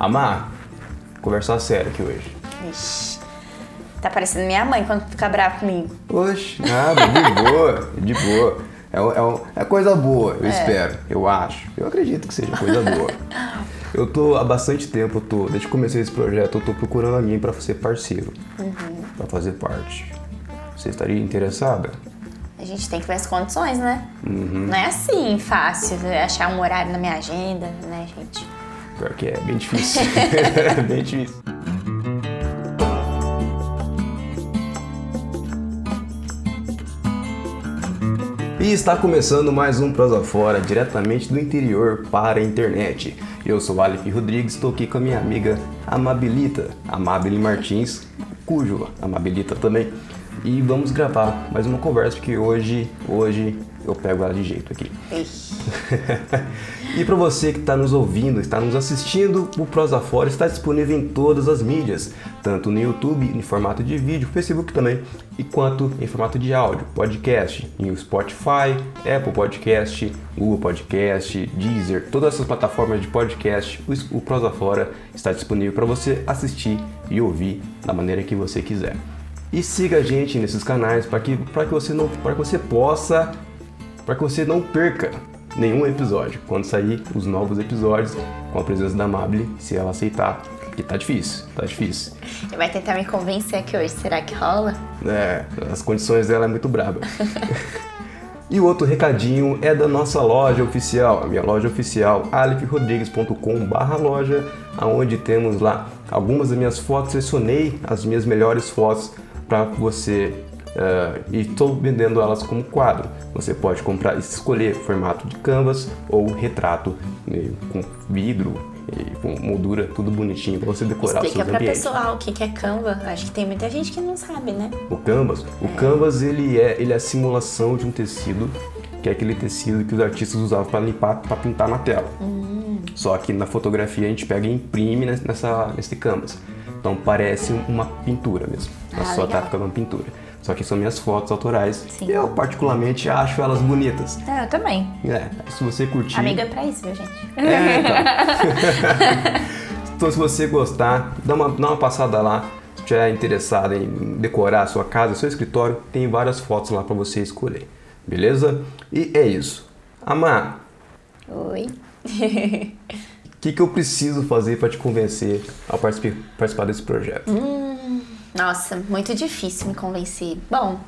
Amar, conversar sério aqui hoje. Ixi. Tá parecendo minha mãe quando fica brava comigo. Oxe, nada, de boa, de boa. É, é, é coisa boa, eu espero, eu acho. Eu acredito que seja coisa boa. Eu tô há bastante tempo, eu tô, desde que comecei esse projeto, eu tô procurando alguém pra ser parceiro, pra fazer parte. Você estaria interessada? A gente tem que ver as condições, né? Não é assim fácil é achar um horário na minha agenda, né, gente? Pior que é, bem difícil. bem difícil. E está começando mais um Prosa Fora, diretamente do interior para a internet. Eu sou Aleph Rodrigues, estou aqui com a minha amiga Amabilita, Amabile Martins, cujo Amabilita também. E vamos gravar mais uma conversa, porque hoje, hoje eu pego ela de jeito aqui. E para você que está nos ouvindo, está nos assistindo, o Prosa Fora está disponível em todas as mídias, tanto no YouTube em formato de vídeo, Facebook também, e quanto em formato de áudio, podcast, em Spotify, Apple Podcast, Google Podcast, Deezer, todas essas plataformas de podcast, o- o Prosa Fora está disponível para você assistir e ouvir da maneira que você quiser. E siga a gente nesses canais para que, pra que você não, para que você possa para que você não perca nenhum episódio quando sair os novos episódios com a presença da Mabel, se ela aceitar, porque tá difícil, tá difícil. Vai tentar me convencer aqui hoje. Será que rola? É, as condições dela é muito braba. E o outro recadinho é da nossa loja oficial, a minha loja oficial, alifrodrigues.com.br loja, aonde temos lá algumas das minhas fotos, selecionei as minhas melhores fotos para você eh, e estou vendendo elas como quadro. Você pode comprar, escolher formato de canvas ou retrato né, com vidro e com moldura, tudo bonitinho para você decorar Explica pra ambientes. pessoal o que é Canva. Acho que tem muita gente que não sabe, né? O canvas, o canvas ele é, ele é a simulação de um tecido, que é aquele tecido que os artistas usavam para limpar, para pintar na tela. Só que na fotografia a gente pega e imprime nes- nessa, nesse canvas. Então parece uma pintura mesmo. Ah, só tá ficando uma pintura. Só que são minhas fotos autorais. Sim. Eu particularmente acho elas bonitas. É, eu também. É, se você curtir. Amiga é pra isso, viu, gente? É, então. então, se você gostar, dá uma, dá uma passada lá. Se estiver interessado em decorar a sua casa, seu escritório, tem várias fotos lá para você escolher. Beleza? E é isso. Amar, Oi. o que, que eu preciso fazer para te convencer a participar, participar desse projeto? Nossa, muito difícil me convencer. Bom,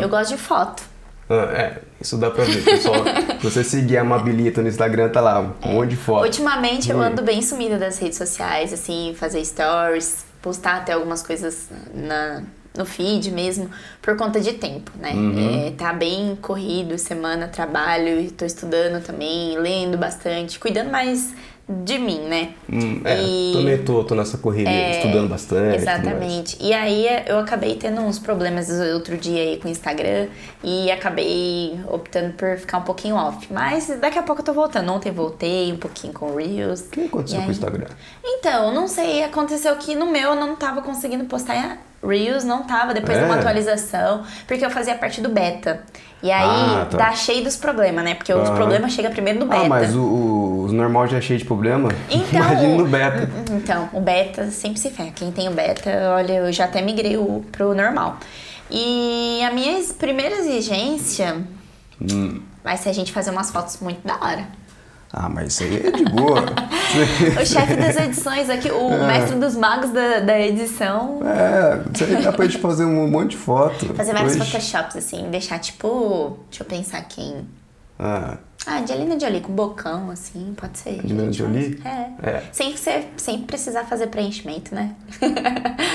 eu gosto de foto. Ah, é, isso dá pra ver, pessoal. Se você seguir a Amabilita no Instagram, tá lá, um monte de foto. Ultimamente eu Hum. ando bem sumida das redes sociais, assim, fazer stories, postar até algumas coisas na, no feed mesmo, por conta de tempo, né? Uhum. É, tá bem corrido, semana, trabalho, tô estudando também, lendo bastante, cuidando mais de mim, né? Hum, é, E- também tô, tô nessa correria, estudando bastante. Exatamente. E aí eu acabei tendo uns problemas outro dia aí com o Instagram e acabei optando por ficar um pouquinho off. Mas daqui a pouco eu tô voltando. Ontem voltei um pouquinho com o Reels. O que aconteceu E com o aí- Instagram? Então, não sei, aconteceu que no meu eu não tava conseguindo postar Reels, não tava depois É? de uma atualização, porque eu fazia parte do beta. E aí Ah, tá. dá cheio dos problemas, né? Porque os problemas chegam primeiro no beta. Ah, mas o, o, os normal já é cheio de problema. Então, Imagina no beta. Então, o beta sempre se ferra. Quem tem o beta, olha, eu já até migrei o, pro normal. E a minha primeira exigência Hum. vai ser a gente fazer umas fotos muito da hora. Ah, mas isso aí é de boa. O chefe das edições aqui, o mestre dos magos da, da edição, é, isso aí dá pra gente fazer um monte de foto. fazer vários Oxe. photoshops, assim, deixar tipo. Deixa eu pensar quem. Ah, Ah, Angelina Jolie com bocão, assim, pode ser. Angelina Jolie? É. É. Sem, ser, sem precisar fazer preenchimento, né?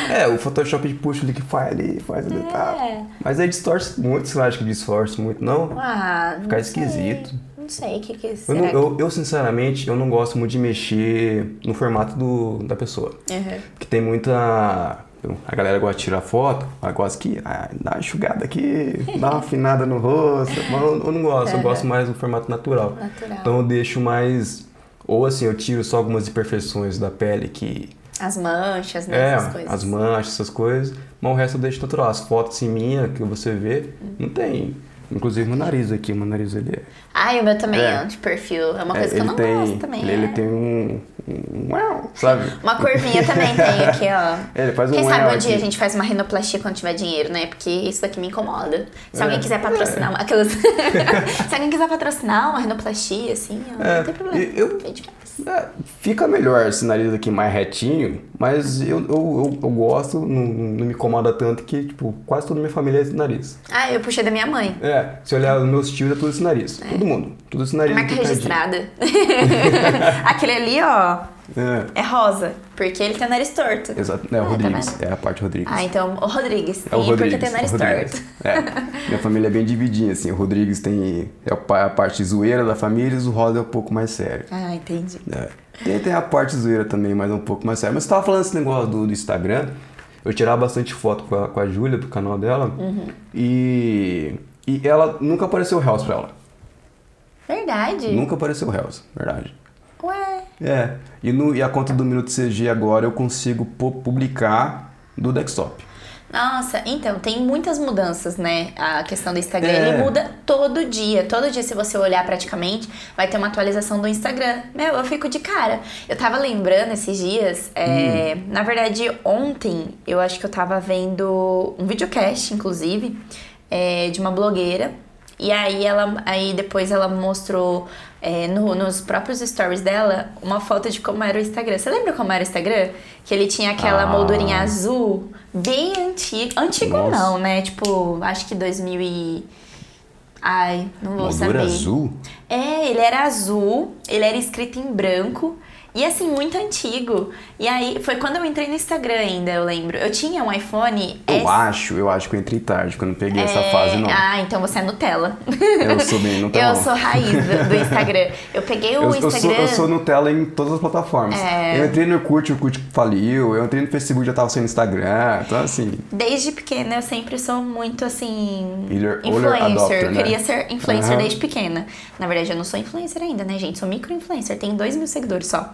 é, o Photoshop puxa ali que faz ali, faz ali e tal. É. Mas aí distorce muito, você não acha que distorce muito, não? Ah, não Fica sei. Não sei o que que Eu, será não- que- eu, eu, sinceramente, eu não gosto muito de mexer no formato do, da pessoa. Uhum. Porque tem muita. A galera gosta de tirar foto, ela gosta que ah, dá uma enxugada aqui, dá uma afinada no rosto. Mas eu, eu não gosto, eu gosto mais do formato natural. Natural. Então eu deixo mais. Ou assim, eu tiro só algumas imperfeições da pele que. As manchas, né? É, essas coisas. as manchas, essas coisas. Mas o resto eu deixo natural. As fotos assim minha que você vê, não tem. Inclusive meu nariz aqui, meu nariz ele é. Ai, o meu também É. é, de perfil. É uma é, coisa que eu não tem, gosto também. Ele, é. ele tem um. um uau, sabe? Uma curvinha também tem aqui, ó. É, ele faz um Quem sabe um dia a gente faz uma rinoplastia quando tiver dinheiro, né? Porque isso daqui me incomoda. Se É. alguém quiser patrocinar uma. Aquelas... Se alguém quiser patrocinar uma rinoplastia, assim, ó, É, não tem problema. e eu-. É, fica melhor esse nariz aqui mais retinho, mas eu, eu, eu, eu gosto, não, não me incomoda tanto que, tipo, quase toda a minha família é esse nariz. Ah, eu puxei da minha mãe. É, se olhar os meus tios é tudo esse nariz. Todo mundo. Tudo esse nariz. Marca picadinho. registrada. Aquele ali, ó, É, é rosa. Porque ele tem o nariz torto. exato. É o Ah, tá Rodrigues. vendo? é a parte Rodrigues. Ah, então o Rodrigues. É o Rodrigues. porque tem o nariz o torto. É. Minha família é bem dividinha, assim. O Rodrigues tem é a parte zoeira da família e o Rosa é um pouco mais sério. Ah, entendi. É. Tem, tem a parte zoeira também, mas é um pouco mais séria. Mas você tava falando esse negócio do, do Instagram. Eu tirava bastante foto com a, com a Júlia, do canal dela. Uhum. E, e ela nunca apareceu Hells pra ela. Verdade. Nunca apareceu Hells, verdade. Ué. É. E, no, e a conta do Minuto CG agora eu consigo pu- publicar do desktop. Nossa, então, tem muitas mudanças, né? A questão do Instagram. É. Ele muda todo dia. Todo dia, se você olhar praticamente, vai ter uma atualização do Instagram. Meu, eu fico de cara. Eu tava lembrando esses dias, é, Hum. na verdade, ontem, eu acho que eu tava vendo um videocast, inclusive, é, de uma blogueira. E aí ela aí depois ela mostrou é, no- nos próprios stories dela uma foto de como era o Instagram. Você lembra como era o Instagram? Que ele tinha aquela Ah. moldurinha azul, bem antigo. Antigo Nossa. não, né? Tipo, acho que 2000 e... Ai, não vou Moldura saber. azul? É, ele era azul, ele era escrito em branco. E assim, muito antigo. E aí, foi quando eu entrei no Instagram ainda, eu lembro. Eu tinha um iPhone Eu S- acho, eu acho que eu entrei tarde, porque eu peguei essa É, fase, não. Ah, então você é Nutella. Eu sou bem Nutella. Eu sou raiz do, do Instagram. Eu peguei o Eu, eu sou, Instagram. eu sou Nutella em todas as plataformas. É. Eu entrei no Orkut, o Orkut faliu. Eu entrei no Facebook, já tava sendo Instagram. Então, assim... Desde pequena eu sempre sou muito assim. Early influencer. adopter, eu né? queria ser influencer Aham. desde pequena. Na verdade, eu não sou influencer ainda, né, gente? Sou micro-influencer. Tenho dois mil seguidores só.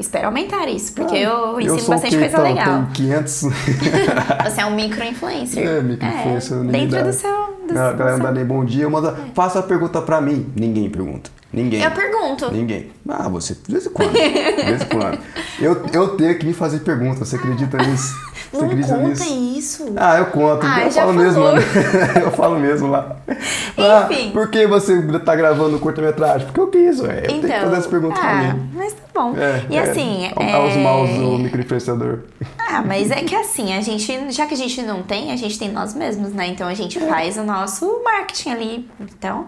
Espero aumentar isso, porque eu Ah, ensino sou o bastante coisa então? legal. Tenho 500... Você é um micro-influencer. É, micro-influencer, É, dentro dá. do seu. Do A galera não dá nem bom dia, manda... Faça a pergunta pra mim. Ninguém pergunta. Ninguém. Eu pergunto. Ninguém. Ah, você, de vez em quando. De vez em quando. Eu, eu tenho que me fazer pergunta. Você acredita nisso? Você Não acredita conta nisso? isso. Ah, eu conto. Ah, eu falo mesmo lá. falou. eu falo mesmo lá. Ah, Enfim. por que você tá gravando curta-metragem? Porque eu quis, ué. Eu tenho que fazer essa pergunta Então, ah, pra mim. mas tá bom. É, e é, assim. É, é... Aos maus do microinfluenciador. Ah, mas é que assim, a gente, já que a gente não tem, a gente tem nós mesmos, né? Então a gente É. faz o nosso marketing ali. Então.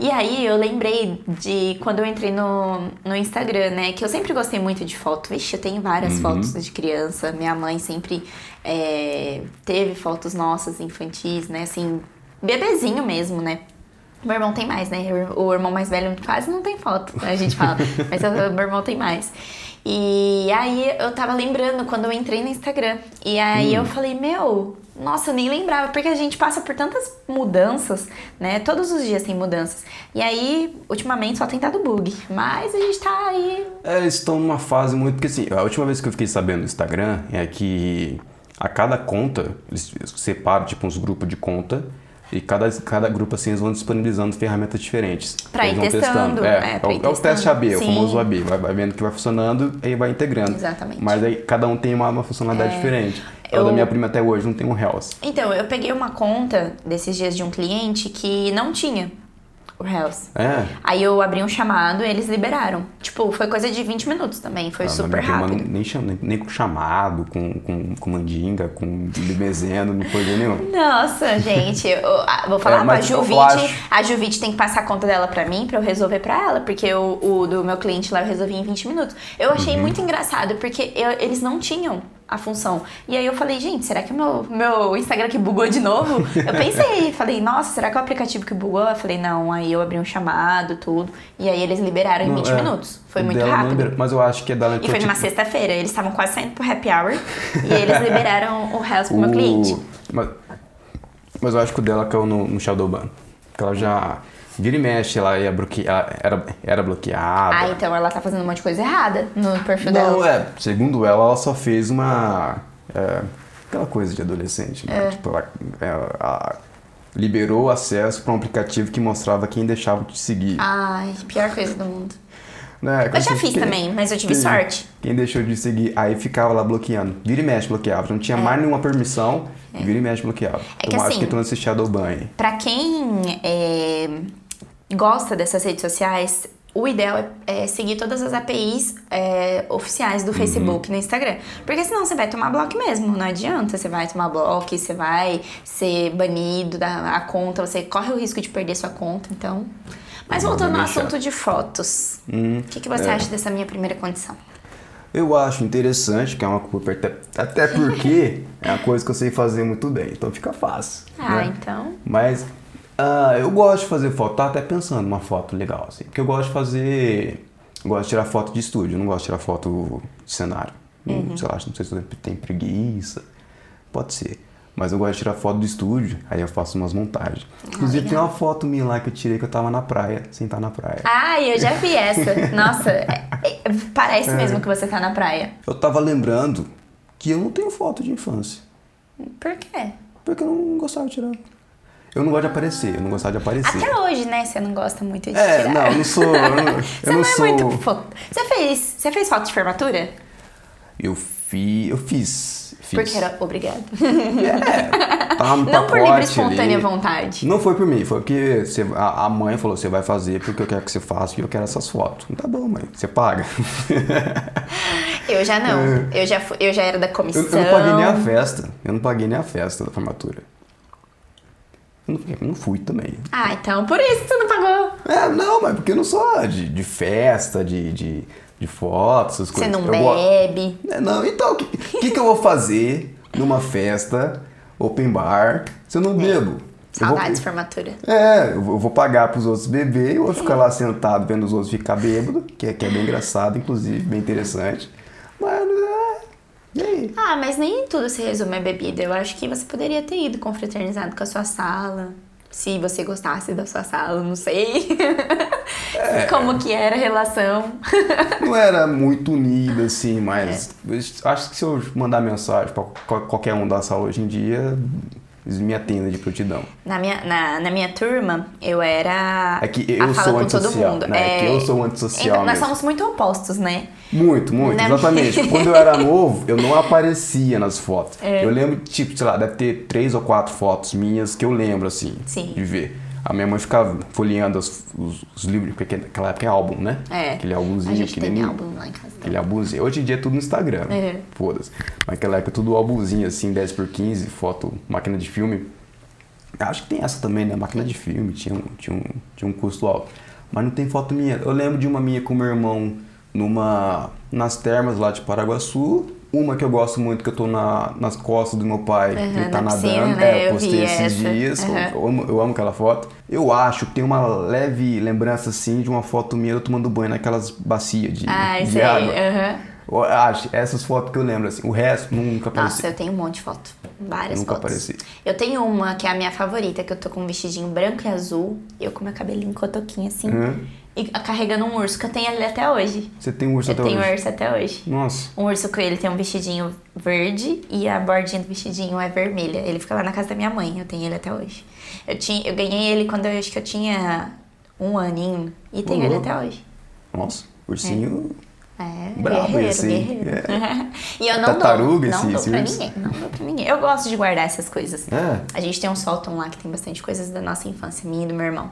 E aí eu lembrei de quando eu entrei no, no Instagram, né? Que eu sempre gostei muito de foto. Vixe, eu tenho várias Uhum. fotos de criança. Minha mãe sempre é, teve fotos nossas infantis, né? Assim, bebezinho mesmo, né? Meu irmão tem mais, né? O irmão mais velho quase não tem foto, a gente fala. Mas o meu irmão tem mais. E aí eu tava lembrando quando eu entrei no Instagram. E aí Hum. eu falei, meu, nossa, eu nem lembrava, porque a gente passa por tantas mudanças, né? Todos os dias tem mudanças. E aí, ultimamente, só tem dado bug. Mas a gente tá aí. É, eles estão numa fase muito. Porque assim, a última vez que eu fiquei sabendo do Instagram é que a cada conta, eles separam tipo uns grupos de conta. E cada, cada grupo assim eles vão disponibilizando ferramentas diferentes. Pra eles ir vão testando, É, é, pra o, ir é o testando. teste AB, o Sim. famoso AB. Vai, vai vendo que vai funcionando e vai integrando. Exatamente. Mas aí cada um tem uma, uma funcionalidade diferente. O eu- da minha prima até hoje não tem um Hells. Então, eu peguei uma conta desses dias de um cliente que não tinha o Hells. É. Aí eu abri um chamado e eles liberaram. Tipo, foi coisa de 20 minutos também, foi Ah, super rápido. Nem, nem, nem com chamado, com, com, com mandinga, com bebezendo, não foi nenhum. Nossa, gente, eu, vou falar, É, mas a eu Juvite, a Juvite tem que passar a conta dela pra mim, pra eu resolver pra ela, porque o, o do meu cliente lá eu resolvi em 20 minutos. Eu achei Uhum. muito engraçado, porque eu- eles não tinham a função. E aí eu falei, gente, será que o meu, meu Instagram que bugou de novo? Eu pensei, falei, nossa, será que é o aplicativo que bugou? Eu falei, não, aí eu abri um chamado, tudo, e aí eles liberaram em Não, 20 é, minutos. Foi muito não rápido. Mas eu acho que é dela E foi numa sexta-feira, eles estavam quase saindo pro happy hour, e eles liberaram o Hells pro meu cliente. Mas, mas eu acho que o dela caiu no, no Shadowban. Porque ela já. Vira e mexe, ela ia bloque... ela era, era bloqueada. Ah, então ela tá fazendo um monte de coisa errada no perfil Não, dela. é. Segundo ela, ela só fez uma. é, aquela coisa de adolescente, né? Tipo, ela, ela- a- liberou acesso para um aplicativo que mostrava quem deixava de seguir. Ai, pior coisa do mundo. Né? Eu já fiz quem- também, mas eu tive quem- sorte. Quem deixou de seguir, aí ficava lá bloqueando. Vira e mexe bloqueava. Não tinha mais nenhuma permissão, vira e mexe bloqueava. É que eu acho assim- que entrou nesse Shadowban. Pra quem é, gosta dessas redes sociais, o ideal é, é seguir todas as APIs é, oficiais do Facebook e no Instagram. Porque senão você vai tomar bloco mesmo, não adianta. Você vai tomar bloco, você vai ser banido da conta, você corre o risco de perder sua conta, então. Mas Não, voltando ao assunto de fotos, o que, que você é. acha dessa minha primeira condição? Eu acho interessante, que é uma coisa. Até, até porque é uma coisa que eu sei fazer muito bem, então fica fácil. Ah, né? então. Mas ah, eu gosto de fazer foto, tava até pensando numa foto legal, assim. Porque eu gosto de fazer. eu gosto de tirar foto de estúdio, não gosto de tirar foto de cenário. Hum, Uhum. Sei lá, não sei se tenho preguiça. Pode ser. Mas eu gosto de tirar foto do estúdio, aí eu faço umas montagens. Inclusive tem uma foto minha lá que eu tirei que eu tava na praia, sem estar na praia. Ai, eu já vi essa. Nossa, é- é- É. parece mesmo que você tá na praia. Eu tava lembrando que eu não tenho foto de infância. Por quê? Porque eu não gostava de tirar. Eu não gosto de aparecer, eu não gostava de aparecer. Até hoje, né? Você não gosta muito de É, tirar. não, eu não sou. Eu não, eu Você não sou. é muito foto. Você fez, você fez foto de formatura? Eu fiz. Eu fiz. fiz. Porque era obrigado. Tava no Não por livre espontânea ali. vontade. Não foi por mim, foi porque você- a, a mãe falou: você vai fazer porque eu quero que você faça e eu quero essas fotos. Tá bom, mãe, você paga. Eu já não. Eu, já eu já era da É. Eu, comissão. eu não paguei nem a festa. Eu não paguei nem a festa da formatura. Não, não fui também. Ah, então por isso que você não pagou. É, não, mas porque eu não sou de, de festa, de, de, de fotos, essas Você coisas. não Eu go- bebe. É, não, então, o que, que, que eu vou fazer numa festa, open bar, se eu não bebo? Eu vou- Saudades de formatura. É, eu vou vou pagar pros outros beber, eu vou ficar lá sentado vendo os outros ficar bêbado, que é, que é bem engraçado, inclusive, bem interessante. É? Ah, mas nem tudo se resume a bebida. Eu acho que você poderia ter ido confraternizado com a sua sala. Se você gostasse da sua sala, não sei. É. Como que era a relação. Não era muito unido, assim, mas eu acho que se eu mandar mensagem pra qual- qualquer um da sala hoje em dia, me atendem de prontidão. Na minha, na, na minha turma, eu era É que eu sou antissocial, mundo. né? É que eu sou antissocial Então, nós mesmo. somos muito opostos, né? Muito, muito, Na exatamente. minha- Quando eu era novo, eu não aparecia nas fotos. É. Eu lembro, tipo, sei lá, deve ter três ou quatro fotos minhas que eu lembro, assim, Sim. de ver. A minha mãe ficava folheando os, os- os livros, porque naquela época é álbum, né? É. Aquele A álbumzinho gente tem pequenininho. álbum lá em casa. Aquele álbumzinho. Hoje em dia é tudo no Instagram. É. Foda-se. Mas naquela época tudo álbumzinho, assim, 10 por 15, foto, máquina de filme. Acho que tem essa também, né? Máquina de filme, tinha um, tinha um, tinha um custo alto. Mas não tem foto minha. Eu lembro de uma minha com meu irmão numa, nas termas lá de Paraguaçu. Uma que eu gosto muito, que eu tô na, nas costas do meu pai, Aham, ele tá na nadando. piscina, né? É, eu Eu postei vi esses essa. dias. eu- Aham. Eu, amo, eu amo aquela foto. Eu acho que tem uma leve lembrança, assim, de uma foto minha eu tomando banho naquelas bacias de, Ah, de água. aham. Eu acho, essas fotos que eu lembro, assim. O resto nunca apareceu. Nossa, eu tenho um monte de foto. Várias Nunca fotos. apareci. Eu tenho uma que é a minha favorita, que eu tô com um vestidinho branco e azul. Eu com meu cabelinho cotoquinho assim. Uhum. E carregando um urso, que eu tenho ele até hoje. Você tem um urso eu até tenho hoje? urso até hoje. Nossa. Um urso coelho tem um vestidinho verde e a bordinha do vestidinho é vermelha. Ele fica lá na casa da minha mãe, eu tenho ele até hoje. Eu, tinha, eu ganhei ele quando eu acho que eu tinha um aninho e tenho ele até hoje. Nossa, ursinho. É, Brabo guerreiro, esse, hein? guerreiro. e eu não Tartaruga dou, não esse- dou pra ninguém, não dou pra ninguém. Eu gosto de guardar essas coisas. É, A gente tem um sótão lá que tem bastante coisas da nossa infância, minha e do meu irmão.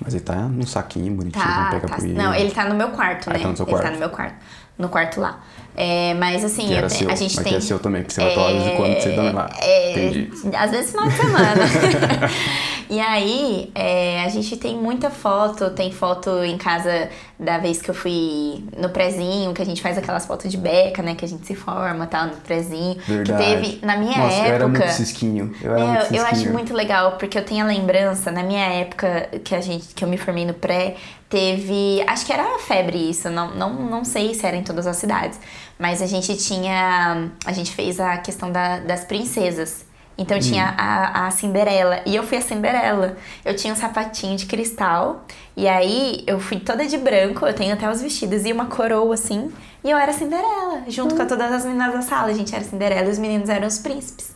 mas ele tá num saquinho bonitinho, não Tá, pega tá. poeira. Não, ele tá no meu quarto, Ah, né? tá no seu ele quarto. tá no meu quarto. No quarto lá. É, mas assim, eu seu, a gente mas tem. que é seu também, que você vai pra lá de quando, você dá lá. É, Entendi. Às vezes final de semana. e aí, é, a gente tem muita foto. Tem foto em casa da vez que eu fui no prezinho, que a gente faz aquelas fotos de beca, né? Que a gente se forma, tal, no prezinho. Verdade. Que teve, na minha Nossa, época... eu era muito cisquinho. Eu era É, muito eu cisquinho. acho muito legal, porque eu tenho a lembrança, na minha época que, a gente, que eu me formei no pré, teve. Acho que era febre isso, não, não, não sei se era em todas as cidades. Mas a gente tinha. A gente fez a questão da- das princesas. Então tinha Hum. a, a Cinderela. E eu fui a Cinderela. Eu tinha um sapatinho de cristal. E aí eu fui toda de branco. Eu tenho até os vestidos e uma coroa assim. E eu era Cinderela, junto Hum. com todas as meninas da sala. A gente era Cinderela e os meninos eram os príncipes.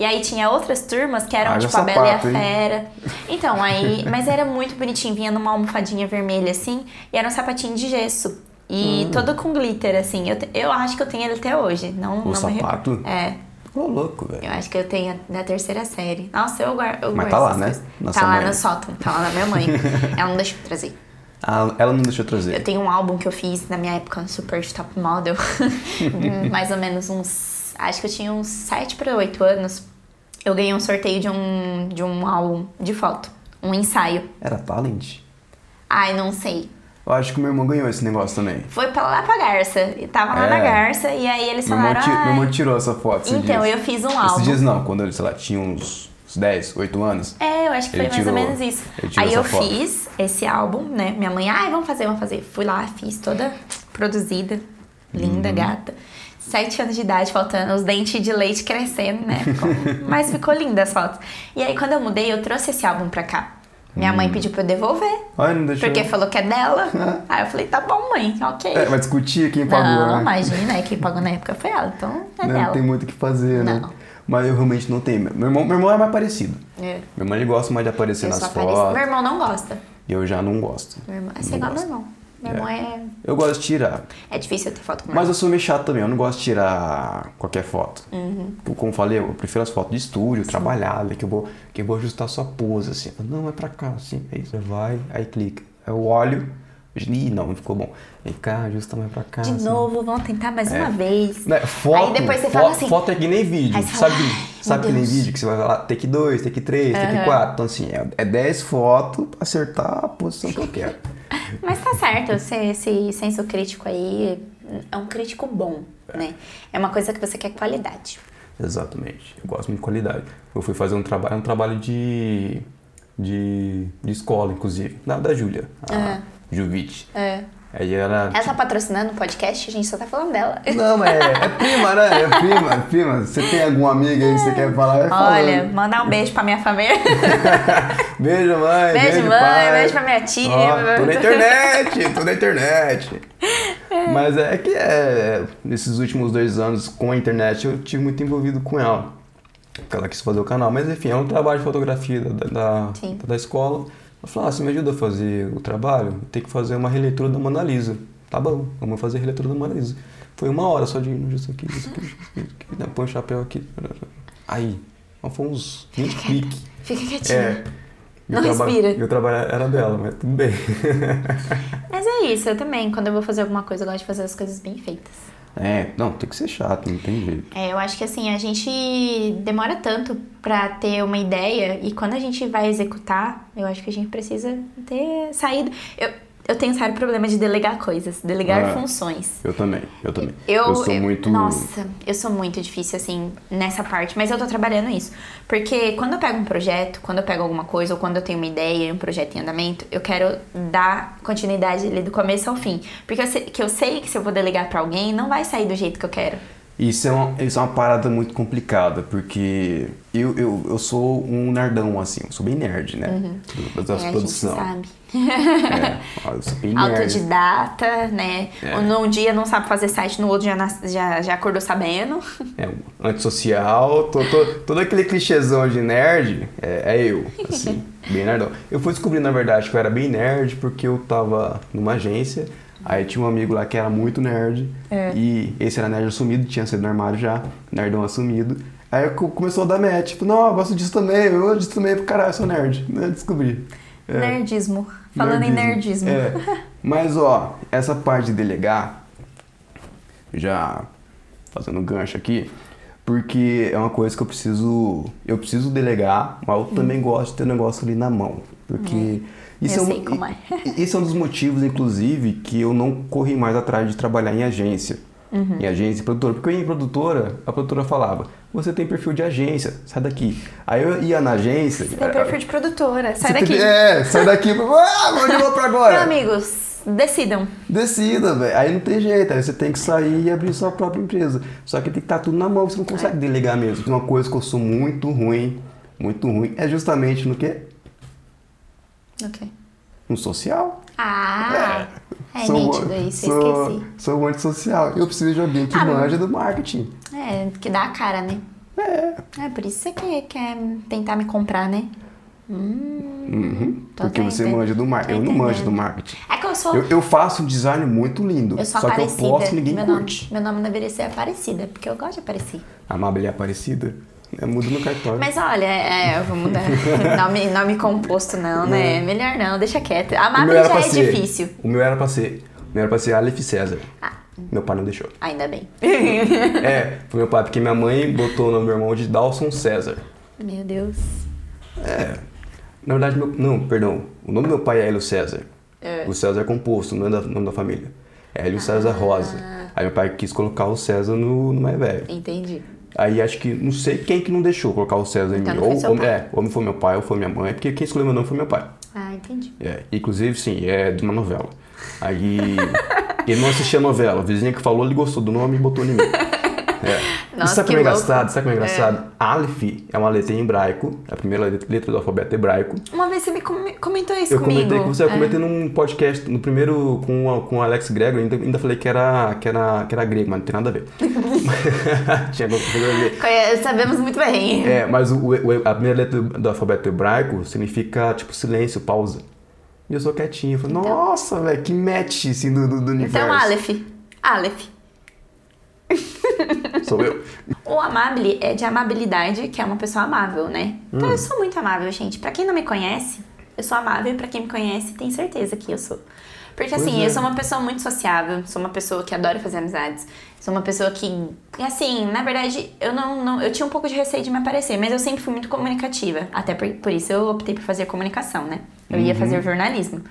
E aí tinha outras turmas que eram Haja tipo a Bela e a sapato, hein? Fera. Então, aí. Mas era muito bonitinho, vinha numa almofadinha vermelha assim, e era um sapatinho de gesso. E Hum. todo com glitter, assim. Eu, eu acho que eu tenho ele até hoje. Não, O não me sapato? É. Ô, louco, velho. Eu acho que eu tenho da terceira série. Nossa, eu guardo. Eu Mas guardo tá lá, né? coisas. Na Tá sua lá mãe. no sótão, tá lá na minha mãe. Ela não deixou eu trazer. Ah, ela não deixou eu Eu trazer. tenho um álbum que eu fiz na minha época, super top model. Mais ou menos uns. Acho que eu tinha uns 7 para 8 anos. Eu ganhei um sorteio de um, de um álbum de foto. Um ensaio. Era talent. Ai, não sei. Eu acho que meu irmão ganhou esse negócio também. Foi pra lá pra Garça. E tava lá É. na Garça. E aí eles Meu irmão, falaram. meu irmão "Ai, tirou essa foto esses Então, dias. eu fiz um Esses álbum. dias não, quando ele, sei lá, tinha uns, uns 10, 8 anos. É, eu acho que foi mais ou menos isso. Aí eu foto. fiz esse álbum, né? Minha mãe, ai, vamos fazer, vamos fazer. Fui lá, fiz toda produzida, linda, Uhum. gata. Sete anos de idade, faltando os dentes de leite crescendo, né? Ficou- mas ficou linda as fotos. E aí, quando eu mudei, eu trouxe esse álbum pra cá. Minha Hum. mãe pediu pra eu devolver, Ai, não deixou. porque falou que é dela. aí eu falei, tá bom, mãe, ok. É, vai discutir quem pagou, não, né? imagina, é quem pagou na época foi ela, então é Não dela. tem muito o que fazer, né? Não. Mas eu realmente não tenho. Meu irmão, meu irmão é mais parecido. É. Meu irmão ele gosta mais de aparecer Eu nas fotos. Meu irmão não gosta. E eu já não gosto. Meu irmão, é Não igual meu irmão. Meu irmão é. Eu gosto de tirar. É difícil eu ter foto com Mas eu sou meio chato também, eu não gosto de tirar qualquer foto. Uhum. Como falei, eu prefiro as fotos de estúdio, trabalhada, que eu vou, que eu vou ajustar sua pose, assim. Não, é pra cá, assim, aí você vai, aí clica. Aí eu olho, ih, não, não ficou bom. Vem cá, ajusta mais pra cá. De assim. novo, vamos tentar mais uma vez. Né, Foto, Aí depois você fala assim. Foto é que nem vídeo. Aí você fala, sabe "Ai, sabe que nem Deus." vídeo que você vai falar take 2, take 3, take Aham. 4. Então, assim, é, é 10 fotos pra acertar a posição que eu quero. Mas tá certo, esse, esse senso crítico aí é um crítico bom, né? É uma coisa que você quer qualidade. Exatamente. Eu gosto muito de qualidade. Eu fui fazer um trabalho, um trabalho de, de, de escola, inclusive, da, da Júlia, a Juvite. É. Aí era. Ela tá patrocinando o podcast, a gente só tá falando dela. Não, mas é, é prima, né? É prima, é prima. Você tem alguma amiga aí que você quer falar? Vai Olha, mandar um beijo pra minha família. Beijo, mãe. Beijo, mãe, pai. beijo pra minha tia. Ó, tô na internet, tô na internet. Mas é que é, nesses últimos dois anos com a internet eu tive muito envolvido com ela. Porque ela quis fazer o canal. Mas enfim, é um trabalho de fotografia da, da, Sim. da escola. Ela falou, ah, você me ajuda a fazer o trabalho? Tem que fazer uma releitura da Mona Lisa. Tá bom, vamos fazer a releitura da Mona Lisa. Foi uma hora só de isso aqui, isso aqui, isso aqui, isso aqui. Não, põe o chapéu aqui. Aí, foi uns 20 cliques. Fica quietinho. É. Não respira. Meu trabalho era dela, mas tudo bem. Mas é isso, eu também. Quando eu vou fazer alguma coisa, eu gosto de fazer as coisas bem feitas. É, não, tem que ser chato, não tem jeito. É, eu acho que assim, a gente demora tanto pra ter uma ideia e quando a gente vai executar, eu acho que a gente precisa ter saído. Eu, eu tenho sério problema de delegar coisas, delegar Ah. funções. Eu também, eu também. Eu, sou eu- muito. Nossa, eu sou muito difícil, assim, nessa parte, mas eu tô trabalhando isso. Porque quando eu pego um projeto, quando eu pego alguma coisa, ou quando eu tenho uma ideia e um projeto em andamento, eu quero dar continuidade ali do começo ao fim. Porque eu sei, que eu sei que se eu vou delegar pra alguém, não vai sair do jeito que eu quero. Isso é, uma, isso é uma parada muito complicada, porque eu, eu, eu sou um nerdão, assim, eu sou bem nerd, né? Das É, a gente produção. sabe. É, eu sou bem nerd. Autodidata, né? É. Num dia não sabe fazer site, no outro já, já, já acordou sabendo. É, um antissocial, tô, tô- todo aquele clichêzão de nerd é, é eu, assim, bem nerdão. Eu fui descobrir, na verdade, que eu era bem nerd porque eu tava numa agência, aí tinha um amigo lá que era muito nerd, É. e esse era nerd assumido, tinha sido no armário já, nerdão assumido. Aí eu co- começou a dar match, tipo, não, eu gosto disso também, eu gosto disso também, caralho, eu sou nerd, né? descobri. É. Nerdismo. Falando em nerdismo. É. Mas, ó, essa parte de delegar, já fazendo um gancho aqui, porque é uma coisa que eu preciso, eu preciso delegar, mas eu também gosto de ter o negócio ali na mão, porque isso Eu é, um- sei como é. e- isso é um dos motivos, inclusive, que eu não corri mais atrás de trabalhar em agência. Uhum. Em agência e produtora. Porque eu ia em produtora, a produtora falava, você tem perfil de agência, sai daqui. Aí eu ia na agência. Você tem perfil de produtora. Sai daqui. tem- É, sai daqui. Ah, onde eu vou pra agora? Meu amigos, decidam. Decida, velho. Aí não tem jeito, aí você tem que sair e abrir sua própria empresa. Só que tem que estar tudo na mão, você não consegue delegar mesmo. Uma coisa que eu sou muito ruim, muito ruim, é justamente no quê? Ok. No social. Ah, é, Sou- nítido isso, eu sou, esqueci. Sou muito social. Eu preciso de alguém que Ah, manja do marketing. É, que dá a cara, né? É, por isso você quer, quer tentar me comprar, né? Uhum. Tô Porque você entendendo. manja do marketing. Eu não manjo do marketing. É que eu sou. Eu, eu faço um design muito lindo. eu sou só que eu aparecida. e ninguém meu, curte. nome, meu nome deveria ser Aparecida, porque eu gosto de aparecer. Amável e Aparecida. É, muda no cartório. Mas olha, é, eu vou mudar. nome, nome composto não, né? Melhor não, deixa quieto. O meu era já é ser- difícil. O meu era pra ser. O meu era pra ser Aleph César. Ah. Meu pai não deixou. Ainda bem. é, foi meu pai, porque minha mãe botou o nome do meu irmão de Dawson César. Meu Deus. Na verdade, meu, não, perdão. O nome do meu pai é Hélio César. É. O César é composto, não é da, nome da família. É Hélio César Rosa. Aí meu pai quis colocar o César no, no mais velho. Entendi. Aí acho que, não sei quem que não deixou colocar o César em Então mim. não foi Ou, ou- é, ou foi meu pai ou foi minha mãe, porque quem escolheu meu nome foi meu pai. Ah, entendi. É, inclusive, sim, é de uma novela. Aí ele não assistia a novela, a vizinha que falou, ele gostou do nome e botou em mim. É. Nossa, sabe como é engraçado? Sabe como é engraçado? Aleph é uma letra em hebraico, é a primeira letra do alfabeto hebraico. Uma vez você me come- comentou isso Eu comigo. comentei com você, eu É. comentei num podcast, no primeiro com, com o Alex Gregor, ainda, ainda falei que era, que, era, que era grego, mas não tem nada a ver. Tinha a ver. Sabemos muito bem. É, mas o, o- a primeira letra do, alfabeto hebraico significa, tipo, silêncio, pausa. E eu sou quietinho. Eu falei, nossa, velho, que match, assim, do, do, do universo. Então, Aleph. Aleph. Sou eu. O amable é de amabilidade, que é uma pessoa amável, né? Então Hum. eu sou muito amável, gente. Pra quem não me conhece, eu sou amável e pra quem me conhece, tem certeza que eu sou. Porque Pois assim, é. eu sou uma pessoa muito sociável, sou uma pessoa que adora fazer amizades, sou uma pessoa que, assim, na verdade, eu não, não eu tinha um pouco de receio de me aparecer, mas eu sempre fui muito comunicativa. Até por, por isso eu optei por fazer comunicação, né? Eu ia Uhum. fazer jornalismo.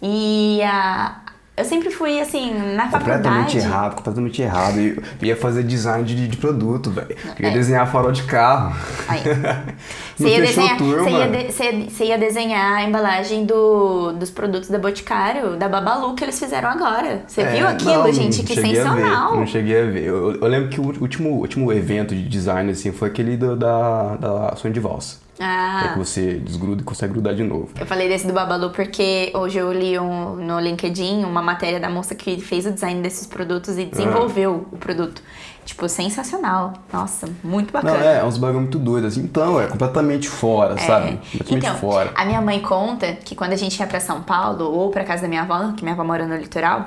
E a eu sempre fui assim, na Completamente faculdade. errado, completamente errado. Eu ia fazer design de, de produto, velho. Eu ia É. desenhar farol de carro. Aí. Você ia, desenhar, turma. você, ia de- você- você ia desenhar a embalagem do, dos produtos da Boticário, da Babalu, que eles fizeram agora. Você É, viu aquilo, não, gente? Que a ver, sensacional. não cheguei a ver. Eu, eu lembro que o último, último evento de design, assim, foi aquele do- da, da sonho de valsa. É Ah, que você desgruda e consegue grudar de novo. eu falei desse do Babalu porque hoje eu li um, no LinkedIn uma matéria da moça que fez o design desses produtos e desenvolveu Ah. o produto. Tipo, sensacional. Nossa, muito Não, bacana. é, é uns bagulho muito doido, assim. Então, é completamente fora, sabe? Completamente Então, fora. a minha mãe conta que quando a gente ia pra São Paulo ou pra casa da minha avó, que minha avó mora no litoral,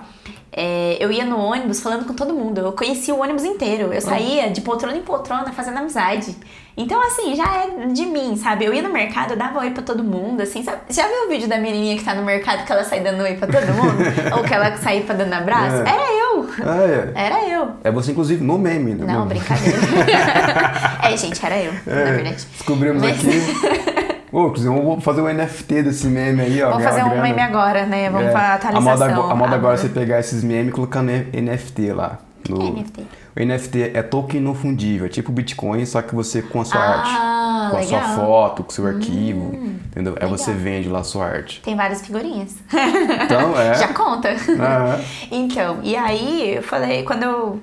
é, eu ia no ônibus falando com todo mundo. Eu conhecia o ônibus inteiro. Eu saía de poltrona em poltrona fazendo amizade. Então, assim, já é de mim, sabe? Eu ia no mercado, eu dava oi pra todo mundo, assim, sabe? Já viu o vídeo da menininha que tá no mercado que ela sai dando oi pra todo mundo? ou que ela sai pra dando abraço? É. Era eu! Ah, é. Era eu. É você, inclusive, no meme. né? Não, brincadeira. é, gente, era eu, É, na verdade. Descobrimos Mas- aqui. Ô, inclusive, vamos fazer um NFT desse meme aí, ó. Vamos fazer um meme agora, né? Vamos É. pra A atualização. moda, agora- a moda agora é você pegar esses memes e colocar no NFT lá. No... que é NFT? O NFT é token não fundível, é tipo Bitcoin, só que você com a sua Ah, arte. Com a sua legal. Hum, foto, com o seu arquivo, entendeu? Aí legal. você vende lá a sua arte. Tem várias figurinhas. Então, é. Já conta. Então, e aí eu falei, quando eu,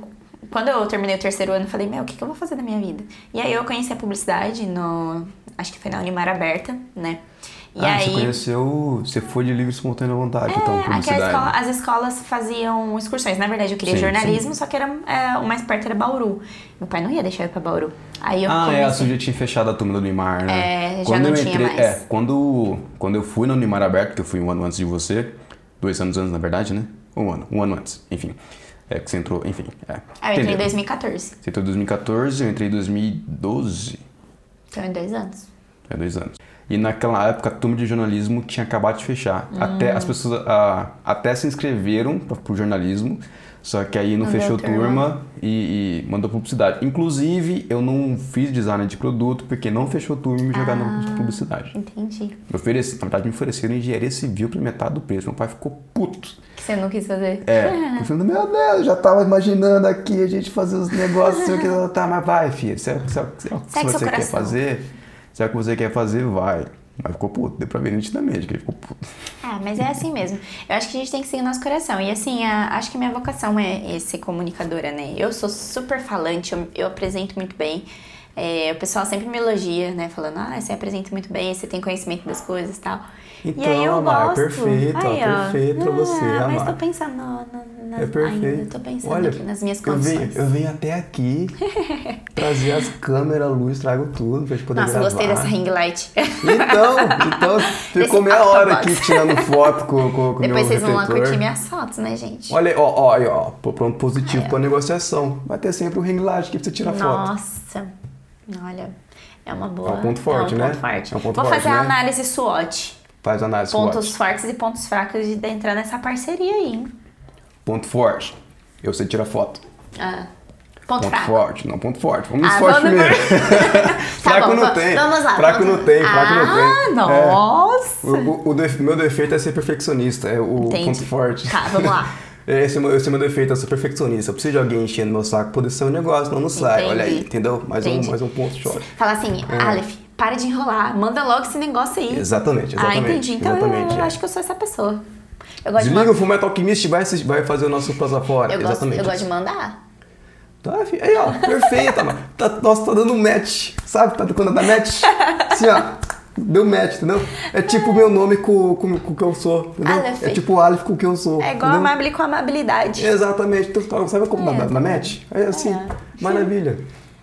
quando eu terminei o terceiro ano, eu falei, meu, o que, que eu vou fazer da minha vida? E aí eu conheci a publicidade no. Acho que foi na Unimar Aberta, né? E ah, aí. você conheceu, você foi de livre espontânea vontade, então, É, a publicidade. escola- as escolas faziam excursões. Na verdade, eu queria Sim, jornalismo, só que era, é, o mais perto era Bauru. Meu pai não ia deixar eu ir pra Bauru. Aí eu Ah, é, a comecei... sua já tinha fechado a turma do Neymar, né? É, já não eu tinha mais. É, quando, quando eu fui no Neymar aberto, que eu fui um ano antes de você, dois anos antes, na verdade, né? Um ano, um ano antes, enfim. É que você entrou, enfim. É. Aí eu entrei em Entendeu? 2014. Você entrou em 2014, eu entrei em 2012. Então, em dois anos. É dois anos. E naquela época a turma de jornalismo tinha acabado de fechar. Até Hum. as pessoas até se inscreveram pra- pro jornalismo, só que aí não, fechou turma. turma e, e mandou publicidade. Inclusive, eu não fiz design de produto porque não fechou turma e me jogaram Ah. na publicidade. Entendi. Me ofereci, na verdade, me ofereceram engenharia civil pra metade do preço. Meu pai ficou puto. Que você não quis fazer. É, eu falei, meu Deus, eu já tava imaginando aqui a gente fazer os negócios, sei o que, tá, mas vai, filho, é- é- é o que Segue seu você quer fazer, se é que você quer fazer, vai. Mas ficou puto, deu pra ver nitidamente que ele ficou puto. Ah, mas é assim mesmo. Eu acho que a gente tem que seguir o nosso coração. E assim, a- acho que minha vocação é, é ser comunicadora, né? Eu sou super falante, eu, eu apresento muito bem. É, o pessoal sempre me elogia, né? Falando, ah, você apresenta muito bem, você tem conhecimento das coisas e tal. Então, e aí eu Amar, gosto. perfeito, ó, Aí, ó. perfeito pra você, ah, Mas tô pensando nas, É perfeito. ainda, tô pensando Olha, aqui nas minhas eu condições. eu venho até aqui trazer as câmeras, a luz, trago tudo pra gente poder Nossa, gravar. gostei dessa ring light. Então, então ficou meia hora aqui tirando foto com, com, com o Depois meu vocês vão lá curtir minhas fotos, né, gente? Olha aí, ó, ó, aí, ó, pô, pronto positivo É. pra negociação. Vai ter sempre o ring light aqui pra você tirar foto. Nossa, olha, é uma boa. É um ponto forte, é um né? Ponto forte. É um ponto Vou forte, fazer a né? análise SWOT. Faz análise Pontos SWOT. fortes e pontos fracos de entrar nessa parceria aí, hein? Ponto forte. Eu sei tirar foto. Ah, ponto, Ponto fraco. forte, não ponto forte. Vamos Ah, fortes vamos primeiro. Tá fraco bom, não tem. Vamos lá. Fraco vamos não tem, fraco não tem. Ah, É. nossa. O, o, o meu defeito é ser perfeccionista, é o Entendi. ponto forte. Tá, vamos lá. Esse é meu, esse é meu defeito, eu sou perfeccionista. Eu preciso de alguém enchendo meu saco pra poder ser um negócio, não não sai. Entendi. Olha aí, entendeu? Mais um, mais um ponto forte. Fala assim, Aleph, para de enrolar, manda logo esse negócio aí. Exatamente, Ah, exatamente. entendi. Então eu- exatamente, eu, é. acho que eu sou essa pessoa. Eu gosto Desliga de o Fullmetal Alchemist e vai, vai fazer o nosso Plaza Fora. Eu gosto, exatamente. eu gosto de mandar. Tá, fi- aí, ó, perfeita, mano. Tá, nossa, tá dando match, sabe? Tá quando dá match? Assim, ó. Deu match, entendeu? É tipo o meu nome com, com, com o que eu sou, entendeu? Aleph. É tipo o Aleph com o que eu sou. É igual entendeu? amable com amabilidade. Exatamente. Então, sabe como É. dá, dá match? É assim, É. maravilha.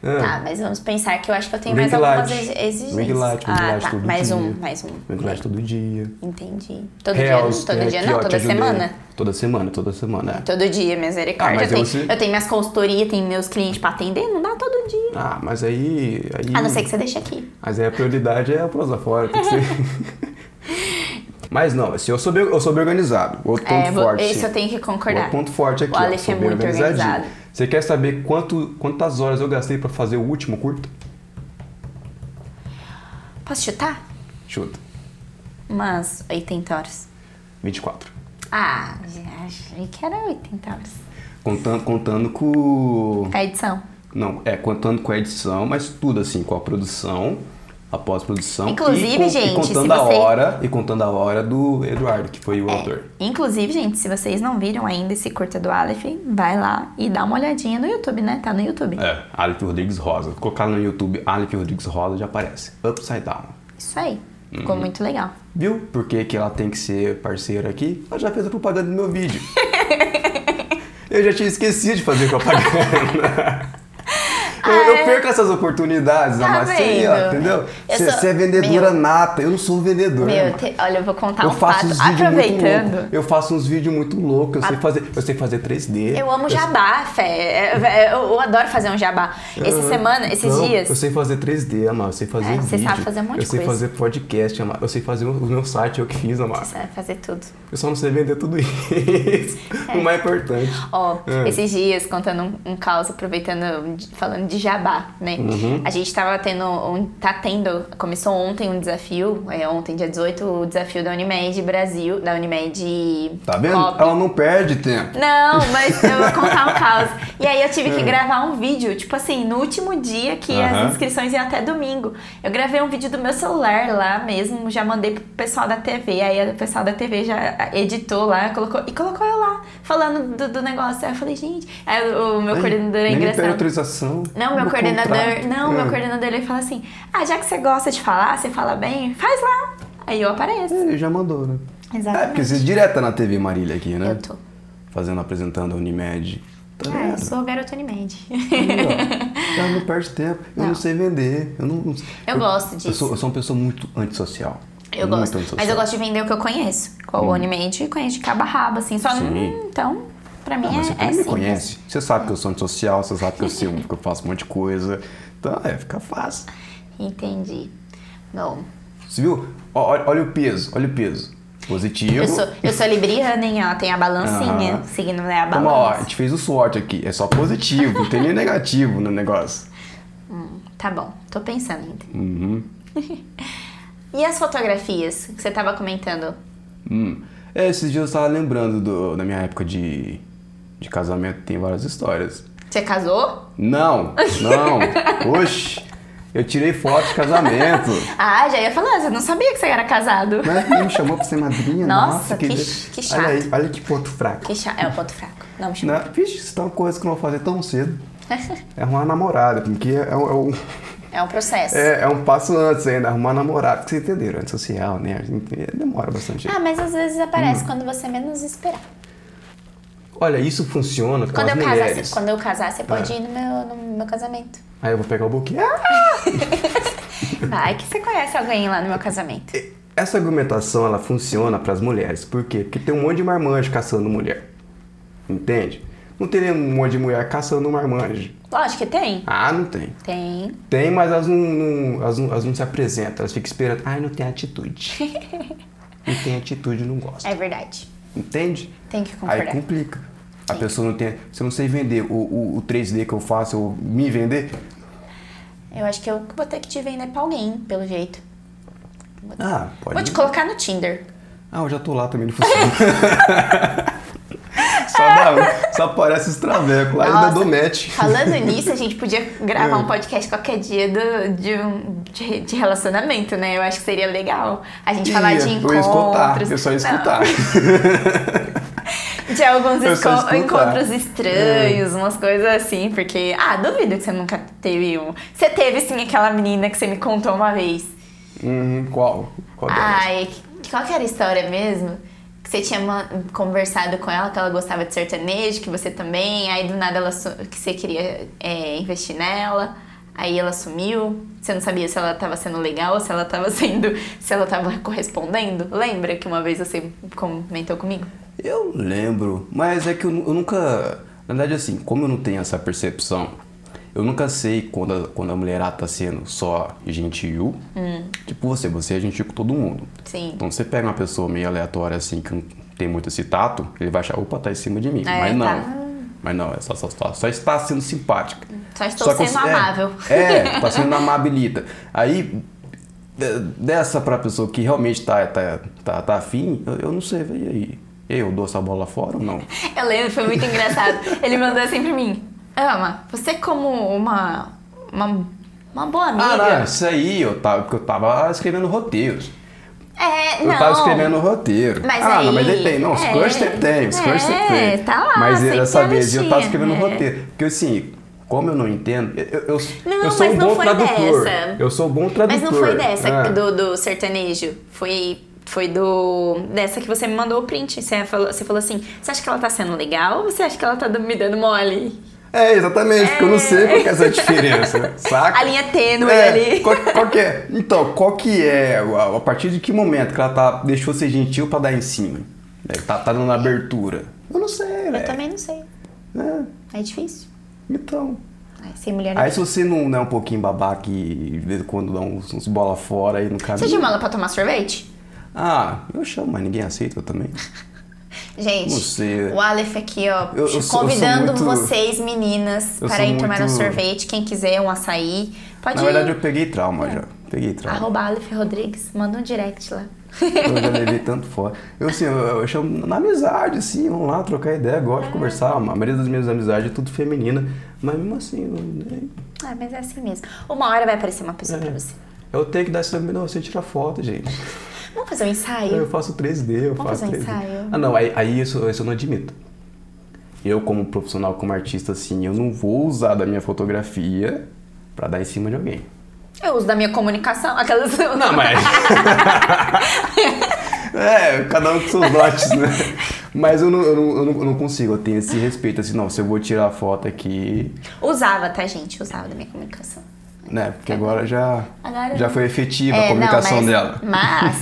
É. Tá, mas vamos pensar que eu acho que eu tenho Ring mais algumas light. exigências. Ring light, ring ah, light tá. todo Mais dia. um, mais um. Ring light todo dia. Entendi. Todo Hells, dia não, todo tem dia não, toda semana. Toda semana, toda semana. é. Todo dia, misericórdia. Ah, eu, tenho, eu sei- eu tenho minhas consultorias, tenho meus clientes pra atender, não dá todo dia. Ah, mas aí. aí A não ser que você deixe aqui. Mas aí a prioridade é a prosa fora, tem que ser. Mas não, assim, eu sou bem, eu sou bem organizado. Outro ponto É, forte. esse eu tenho que concordar. Outro ponto forte aqui. O sou é muito organizado. Você quer saber quanto, quantas horas eu gastei pra fazer o último curto? Posso chutar? Chuta. Umas 80 horas. 24. Ah, já achei que era 80 horas. Contando, contando com. A edição. Não, é, contando com a edição, mas tudo assim, com a produção, a pós-produção. Inclusive, e, gente, e contando a você- hora. E contando a hora do Eduardo, que foi o É, autor. Inclusive, gente, se vocês não viram ainda esse curta do Aleph, vai lá e dá uma olhadinha no YouTube, né? Tá no YouTube. É, Aleph Rodrigues Rosa. Colocar no YouTube Aleph Rodrigues Rosa já aparece. Upside Down. Isso aí. Uhum. Ficou muito legal. Viu por que, que ela tem que ser parceira aqui? Ela já fez a propaganda do meu vídeo. eu já tinha esquecido de fazer propaganda. Eu, eu perco essas oportunidades, Tá ó, vendo? entendeu? Eu Você é vendedora Meu. nata, eu não sou vendedor. Meu, te- olha, eu vou contar eu um faço fato. Aproveitando. Eu faço uns vídeos muito loucos. Eu sei fazer, eu sei fazer 3D. Eu amo jabá, Fé. É, é, Eu, eu adoro fazer um jabá. Essa Aham. semana, esses Não, dias. Eu sei fazer 3D, Amar. Eu sei fazer É, você vídeo. sabe fazer um monte Eu de sei coisa. fazer podcast, Amar. Eu sei fazer o meu site, eu que fiz, Amar. Você vai fazer tudo. Eu só não sei vender tudo isso. O mais importante. Ó, É. esses dias, contando um, um caos, aproveitando, falando de jabá, né? Uhum. A gente tava tendo, um, tá tendo, começou ontem um desafio, é, ontem, dia 18, o desafio da Unimed Brasil, da Unimed Tá vendo? Cop. Ela não perde tempo. Não, mas eu vou contar um caos. E aí eu tive que gravar um vídeo, tipo assim, no último dia que É. Aham. as inscrições iam até domingo. Eu gravei um vídeo do meu celular lá mesmo, já mandei pro pessoal da TV. Aí o pessoal da TV já editou lá, colocou e colocou eu lá, falando do, do negócio. Aí eu falei, gente. Aí o, meu coordenador é engraçado. autorização. Não, meu coordenador. contrato. Não, É. meu coordenador ele fala assim: Ah, já que você gosta de falar, você fala bem, faz lá. Aí eu apareço. Ele já mandou, né? Exatamente. É, porque você direta na TV Marília aqui, né? Eu tô. Fazendo, apresentando a Unimed. Tá Ah, eu sou garota Unimed. Ela não perde tempo. Eu não, Não. sei vender. Eu, não, não- Eu gosto Eu disso. sou, eu sou uma pessoa muito antissocial. Eu muito gosto. antissocial. Mas eu gosto de vender o que eu conheço. Com o Unimed conheço de cabo a rabo, assim. Só Sim. hum, então, pra mim Ah, mas você é, é me simples. conhece. Você sabe que eu sou antissocial, você sabe que eu, sei, que eu faço um monte de coisa. Então, é, fica fácil. Entendi. Bom, Você viu? Olha, olha o peso, olha o peso. Positivo. eu sou, eu sou libriana, hein, ó. Tem a balancinha. Seguindo né, a Toma, ó, a balança. gente fez o SWOT aqui. É só positivo, não tem nem negativo no negócio. Tá bom, tô pensando ainda. Uhum. E as fotografias que você tava comentando? Hum. É, esses dias eu tava lembrando do, da minha época de, de casamento, tem várias histórias. Você casou? Não, não. Oxi, eu tirei foto de casamento. Ah, já ia falar, você não sabia que você era casado. Né? Ele me chamou pra ser madrinha. Nossa, que- de- que Olha aí, chato. olha que ponto fraco. Que chato. É o ponto fraco. Não me chama. Né? Vixe, isso é uma coisa que eu não vou fazer tão cedo. É uma namorada, porque é, é o. É um processo. É, é um passo antes ainda, arrumar namorado, que vocês entenderam, antissocial, né? Demora bastante. Ah, mas às vezes aparece Hum. quando você menos esperar. Olha, isso funciona com Quando as eu, mulheres. casar, quando eu casar, você pode É. ir no meu, no meu casamento. Aí eu vou pegar o buquê. Ah! Vai que você conhece alguém lá no meu casamento. Essa argumentação, ela funciona para as mulheres. Por quê? Porque tem um monte de marmanjo caçando mulher. Entende? Não teria um monte de mulher caçando marmanjo. Lógico que tem. Ah, não tem. Tem. Tem, mas elas não, não- elas não, elas não se apresentam. Elas ficam esperando. Ai, não tem atitude. não tem atitude, não gosta. É verdade. Entende? Tem que Aí concordar. complica. A pessoa não tem. Se eu não sei vender o, o, o 3D que eu faço, eu me vender. Eu acho que eu vou ter que te vender pra alguém, pelo jeito. Ah, pode. Vou te colocar no Tinder. Ah, eu já tô lá também, não funciona. só, dá, só aparece os travecos lá ainda dou match. Falando nisso, a gente podia gravar É. um podcast qualquer dia do, de, um, de, de relacionamento, né? Eu acho que seria legal. A gente falar Ia, de eu encontros. ia escutar, eu só ia escutar. De alguns Eu esco- encontros estranhos, umas coisas assim, porque. Ah, duvido que você nunca teve um. Você teve sim aquela menina que você me contou uma vez. Hum, qual? Qual delas? Ai, qual que era a história mesmo? Que você tinha conversado com ela, que ela gostava de sertanejo, que você também, aí do nada ela que você queria é, investir nela, aí ela sumiu, você não sabia se ela tava sendo legal, se ela tava sendo. se ela tava correspondendo. Lembra que uma vez você comentou comigo? Eu lembro, mas é que eu, eu nunca. Na verdade, assim, como eu não tenho essa percepção, eu nunca sei quando a, quando a mulherada tá sendo só gentil. Hum. Tipo você, você é gentil com todo mundo. Sim. Então você pega uma pessoa meio aleatória assim, que não tem muito esse tato, ele vai achar, opa, tá em cima de mim. É, mas não. tá. Mas não, é só, só, só, só está sendo simpática. Só estou que sendo é, amável. É, tá sendo amabilita. Aí, de- dessa pra pessoa que realmente tá, tá, tá, tá afim, eu, eu não sei, e aí? Eu dou essa bola fora ou não? Eu lembro, foi muito engraçado. Ele mandou assim pra mim: Ama, você como uma. uma, uma boa amiga. Ah, não, isso aí, eu tava, porque eu tava escrevendo roteiros. É, Eu não. tava escrevendo roteiro. Mas ah, aí- não, mas depende. Não, os é, crush você tem, os crush é, tem. tá lá, Mas sempre dessa vez eu tava escrevendo é. roteiro. Porque assim, como eu não entendo, eu, eu, Não, eu sou mas um não bom foi tradutor. dessa. Eu sou um bom tradutor. Mas não foi dessa Ah. do, do sertanejo. Foi, foi do. dessa que você me mandou o print. Você falou, você falou assim: você acha que ela tá sendo legal ou você acha que ela tá me dando mole? É, exatamente, porque eu não sei qual que é essa diferença, saca? A linha tênue É, ali. Qual, qual que é? Então, qual que é, a, partir de que momento que ela tá, deixou ser gentil pra dar em cima? É, Tá, tá dando abertura? Eu não sei, Eu velho. também não sei. É, É difícil. então... Mulher. Aí se você não não é um pouquinho babaca e de vez em quando dá uns, uns bola fora aí no caminho... Você chama ela pra tomar sorvete? Ah, eu chamo, mas ninguém aceita também. Gente, sei. o Aleph aqui, ó, Eu- eu convidando muito- vocês, meninas, Eu para ir tomar um muito- sorvete. Quem quiser um açaí, pode Na ir. verdade eu peguei trauma já, peguei trauma. Arroba Aleph Rodrigues, manda um direct lá. Eu já levei tanto fora. Eu, assim, eu, eu chamo na amizade, assim, vamos lá trocar ideia, gosto de conversar. A maioria das minhas amizades é tudo feminina, mas mesmo assim, eu, nem- Ah, mas é assim mesmo. Uma hora vai aparecer uma pessoa pra você. eu tenho que dar essa. Não, você tira foto, gente. Vamos fazer um Eu ensaio? faço 3D, eu Vamos faço fazer um 3D. ensaio? Ah, não, aí, aí isso, isso eu não admito. Eu, como profissional, como artista, assim, eu não vou usar da minha fotografia pra dar em cima de alguém. Eu uso da minha comunicação, aquelas... Não, mas. é, cada um com seus dotes, né? Mas eu não, eu, não, eu, não, eu não consigo, eu tenho esse respeito, assim, não, se eu vou tirar a foto aqui, Usava, tá, gente? Usava da minha comunicação. Né? Porque agora já, Agora- já foi efetiva a É, comunicação não, mas, dela. Mas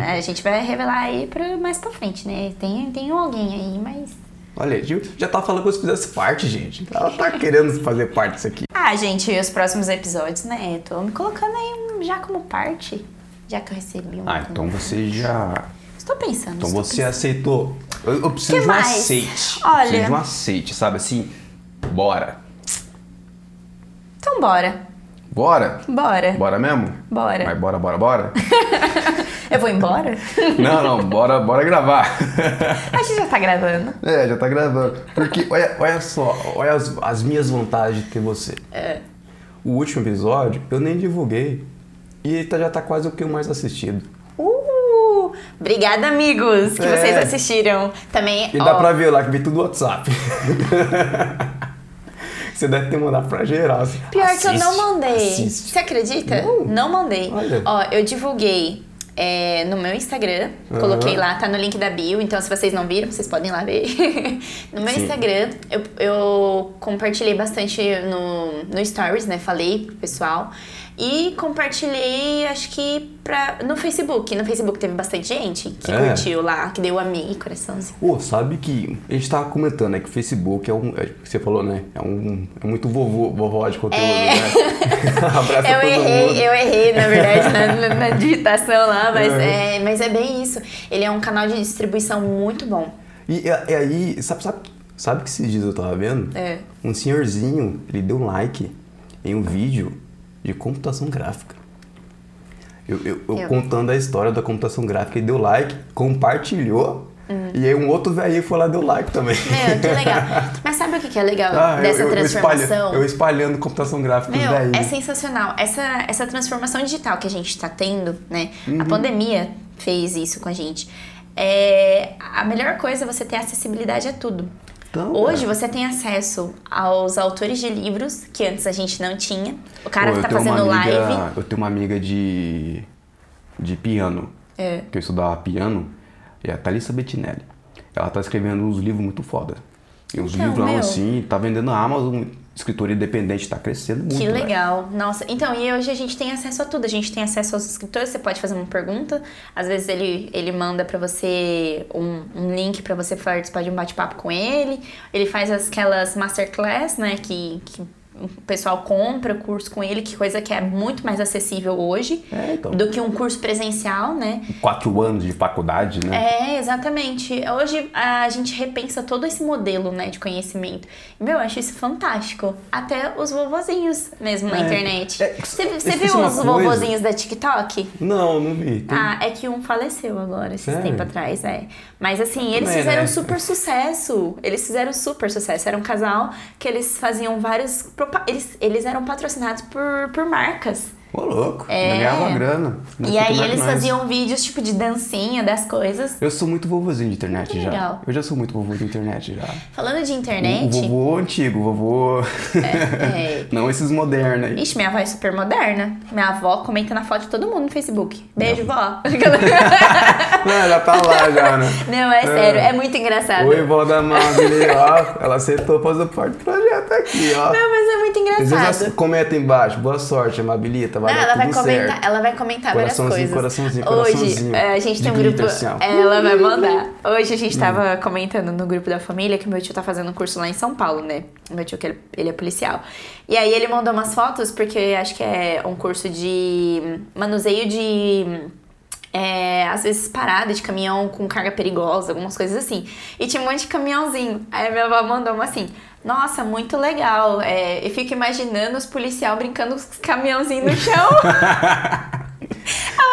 a gente vai revelar aí pra, mais pra frente, né? Tem, tem alguém aí, mas... Olha, Gil já tá falando como se fizesse parte, gente. Ela tá querendo fazer parte disso aqui. Ah, gente, e os próximos episódios, né? Tô me colocando aí já como parte, já que eu recebi um... Ah, então você já. Estou pensando. Então estou você aceitou. Eu, eu preciso Que de um mais? aceite. Olha- Eu preciso de um aceite, sabe assim? Bora. Então bora. Bora? Bora. Bora mesmo? Bora. Mas bora, bora, bora? Eu vou embora? não, não, bora, bora gravar. A gente já tá gravando. é, já tá gravando. Porque, olha, olha só, olha as, as minhas vantagens de ter você. É. O último episódio eu nem divulguei. E tá- já tá quase o que o mais assistido. Uh! Obrigada, amigos, que É. vocês assistiram. Também, E ó, dá pra ver lá que vem tudo no WhatsApp. Você deve ter mandado pra geral. assim, Pior que eu não assiste, mandei. assiste. Você acredita? Não. Não, mandei. Olha. Ó, eu divulguei é, no meu Instagram. Aham. Coloquei lá, tá no link da bio. Então, se vocês não viram, vocês podem ir lá ver. no meu Sim. Instagram, eu, eu compartilhei bastante no, no Stories, né? Falei pro pessoal. E compartilhei, acho que pra, no Facebook. No Facebook teve bastante gente que É. curtiu lá, que deu amei, coraçãozinho. Pô, sabe que a gente tava comentando, né? Que o Facebook é um. É, você falou, né? É um. É muito vovô, vovó de conteúdo, É. né? Abraça Eu errei, mundo. eu errei, na verdade, na, na- na digitação lá, mas É. é. mas é bem isso. Ele é um canal de distribuição muito bom. E, e aí, sabe, sabe, sabe que esses dias eu tava vendo? É. Um senhorzinho, ele deu um like em um vídeo de computação gráfica. Eu, eu- eu Eu. contando a história da computação gráfica, ele deu like, compartilhou, e aí um outro velho foi lá e deu like também. Meu, que legal. Mas sabe o que é legal Ah, dessa eu, transformação? eu espalhando computação gráfica Meu, daí. é sensacional. Essa, essa transformação digital que a gente tá tendo, né? Uhum. A pandemia fez isso com a gente. É, a melhor coisa é você ter acessibilidade a tudo. Então, Hoje você tem acesso aos autores de livros que antes a gente não tinha. O cara Pô, que tá fazendo amiga- live. Eu tenho uma amiga de, de piano, É. que eu estudava piano, é a Thalissa Bettinelli. Ela tá escrevendo uns livros muito foda. Uns Então, livrão meu. assim, tá vendendo na Amazon, escritor independente, tá crescendo muito. Que velho. legal. Nossa, então, e hoje a gente tem acesso a tudo. A gente tem acesso aos escritores, você pode fazer uma pergunta. Às vezes ele, ele manda pra você um, um link pra você participar de um bate-papo com ele. Ele faz aquelas masterclass, né, que, que o pessoal compra o curso com ele, que coisa que é muito mais acessível hoje É, então. do que um curso presencial, né? Quatro anos de faculdade, né? É, exatamente. Hoje a gente repensa todo esse modelo, né, de conhecimento. Meu, eu acho isso fantástico. Até os vovozinhos mesmo na É, internet. é, Você esqueci viu os coisa. vovozinhos da TikTok? Não, não vi. Tem- Ah, é que um faleceu agora, esses tempo atrás, é. Mas assim, eles fizeram né? super sucesso. Eles fizeram super sucesso. Era um casal que eles faziam vários. Eles, eles eram patrocinados por, por marcas. Ô, louco. É. Eu ganhava grana. E aí eles faziam vídeos tipo de dancinha das coisas. Eu sou muito vovozinho de internet já. legal. Eu já sou muito vovô de internet já. Falando de O, o internet. vovô antigo, vovô. é, Não esses modernos aí. Ixi, minha avó é super moderna. Minha avó comenta na foto de todo mundo no Facebook. Beijo, vó. Não, já tá lá já, né? Não, é sério, é muito engraçado. Oi, vó da Mabile, ó. Ela aceitou fazer parte do projeto aqui, ó. Não, mas é muito Às vezes engraçado. ela comenta embaixo, boa sorte, Amabilita, Não, ela vai comentar, certo. ela vai comentar várias coisas. coraçãozinho, Hoje, coraçãozinho. é, a gente tem um grupo. assim. Ela vai mandar. Hoje a gente Hum. tava comentando no grupo da família que meu tio tá fazendo um curso lá em São Paulo, né? Meu tio, que ele, ele é policial. E aí ele mandou umas fotos, porque acho que é um curso de manuseio de. é, às vezes parada de caminhão com carga perigosa, algumas coisas assim. E tinha um monte de caminhãozinho. Aí minha avó mandou uma assim. Nossa, muito legal. É, eu fico imaginando os policial brincando com os caminhãozinhos no chão.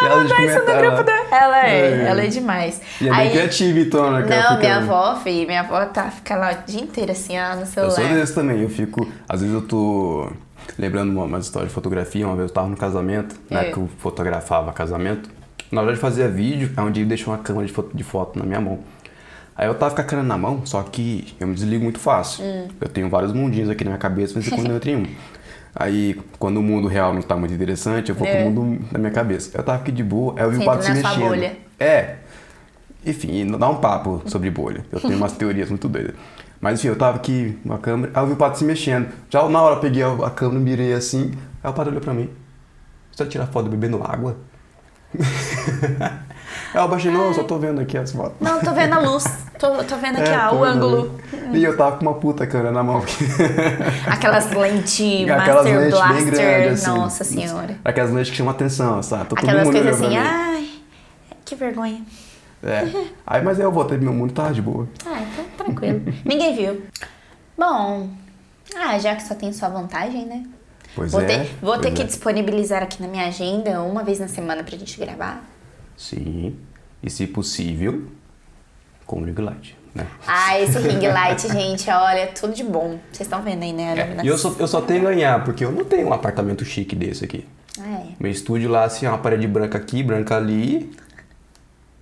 Ela mandou isso no grupo da... Ela é, É. ela é demais. E é bem criativa, então, né? Não, fica- minha avó, filho, minha avó tá, fica lá o dia inteiro assim, ó, no Eu celular. sou desse também, eu fico. Às vezes eu tô lembrando uma, uma história de fotografia, uma vez eu tava no casamento, né? É. Que eu fotografava casamento. Na verdade fazia vídeo, é onde ele deixou uma câmera de foto, de foto na minha mão. Aí eu tava com a câmera na mão, só que eu me desligo muito fácil. Hum. Eu tenho vários mundinhos aqui na minha cabeça, mas quando eu entro em um. Aí, quando o mundo real não tá muito interessante, eu vou É. pro mundo da minha cabeça. Eu tava aqui de boa, aí eu vi Você o pato se na mexendo. bolha. É. Enfim, dá um papo sobre bolha. Eu tenho umas teorias muito doidas. Mas enfim, eu tava aqui com a câmera, aí eu vi o pato se mexendo. Já na hora eu peguei a, câmera, mirei assim, aí o pato olhou pra mim. Você tirar foto bebendo água? aí eu baixei, não, eu só tô vendo aqui as fotos. Não, tô vendo a luz. Tô, tô vendo aqui, É, ó, o vendo ângulo. ali. E eu tava com uma puta câmera na mão. Aquelas lentes Aquelas Master lentes Blaster. bem grandes, assim. Nossa senhora. Aquelas lentes que chamam atenção, sabe? Tô Aquelas coisas assim, ai, que vergonha. É. Aí, mas aí eu voltei pro meu mundo, tava de boa. Ah, então tranquilo. Ninguém viu. Bom, ah, já que só tem sua vantagem, né? Pois Vou é. ter, vou ter pois que é. disponibilizar aqui na minha agenda uma vez na semana pra gente gravar. Sim. E se possível, com ring light, né? Ah, esse ring light, gente, olha, tudo de bom. Vocês estão vendo aí, né? É, e eu só, eu só tenho ganhar, porque eu não tenho um apartamento chique desse aqui. Ah, é. Meu estúdio lá, assim, é uma parede branca aqui, branca ali.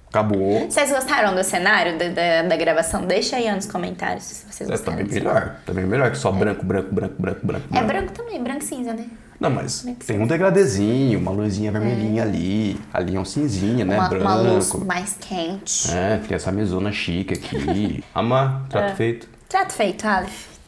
Acabou. Vocês gostaram do cenário da, da, da gravação? Deixa aí nos comentários se vocês É, tá gostaram. bem do melhor. Tá bem melhor que só branco, branco, branco, branco, branco. É branco também, branco e cinza, né? Não, mas e tem um degradezinho, uma luzinha vermelhinha ali. Ali é um cinzinha, né? uma, branco. uma luz mais quente. É, tem essa mesona chique aqui. Amar, trato É. feito. Trato feito, Aleph.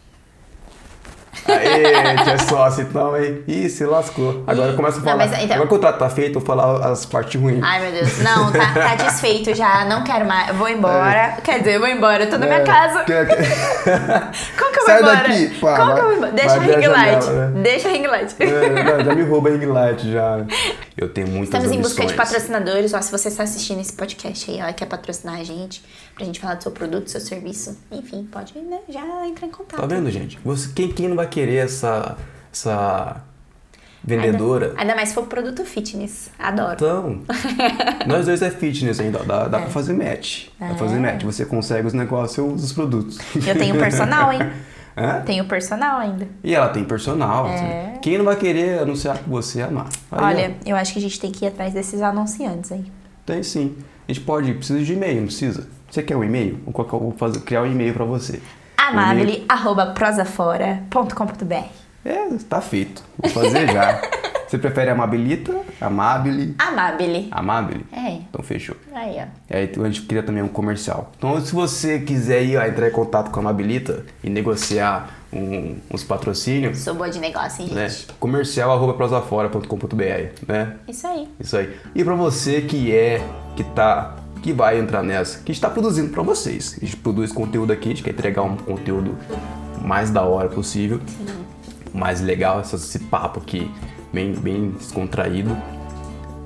Aê, tinha sócio então, hein? Ih, se lascou. Agora Ih, começa a não, falar. mas então- Agora que o trato tá feito, eu vou falar as partes ruins. Ai, meu Deus. Não, tá, tá desfeito já. Não quero mais. Vou embora. Quer dizer, eu vou embora. Eu tô na minha É, casa. que- que- Como que eu vou Sai embora? daqui, pá, Como que eu vai- vou embora? Deixa vai a a ring light. né? Deixa a ring light. É, não, já me rouba a ring light já. Eu tenho muitas Estamos em busca de ambições. patrocinadores. Ó, se você está assistindo esse podcast aí, ó, e quer patrocinar a gente, pra gente falar do seu produto, do seu serviço, enfim, pode né, já entrar em contato. Tá vendo, gente? Você, quem, quem não vai querer essa, essa vendedora? Ainda, ainda mais se for produto fitness. Adoro. Então, nós dois é fitness ainda, dá, dá pra fazer match. Dá pra fazer match. Você consegue os negócios, eu uso os produtos. Eu tenho personal, hein? Hã? Tenho personal ainda. E ela tem personal. É. assim. Quem não vai querer anunciar com você amar? Aí, Olha, eu acho que a gente tem que ir atrás desses anunciantes aí. ó, tem sim. A gente pode, precisa de e-mail, não precisa? Você quer um e-mail? Vou, criar um e-mail pra você. Amabile, arroba prosafora.com.br É, tá feito. Vou fazer já. Você prefere amabilita? Amabile? Amabile. Amabile? É. Então fechou. Aí, ó. E aí a gente cria também um comercial. Então se você quiser ir ó, entrar em contato com a Amabilita e negociar um- uns patrocínios, Sou boa de negócio, hein, né? gente? Comercial arroba prosafora.com.br, né? Isso aí. Isso aí. E pra você que é, que tá, que vai entrar nessa, que está produzindo pra vocês. A gente produz conteúdo aqui, a gente quer entregar um conteúdo mais da hora possível, mais legal, esse, papo aqui, bem, bem descontraído.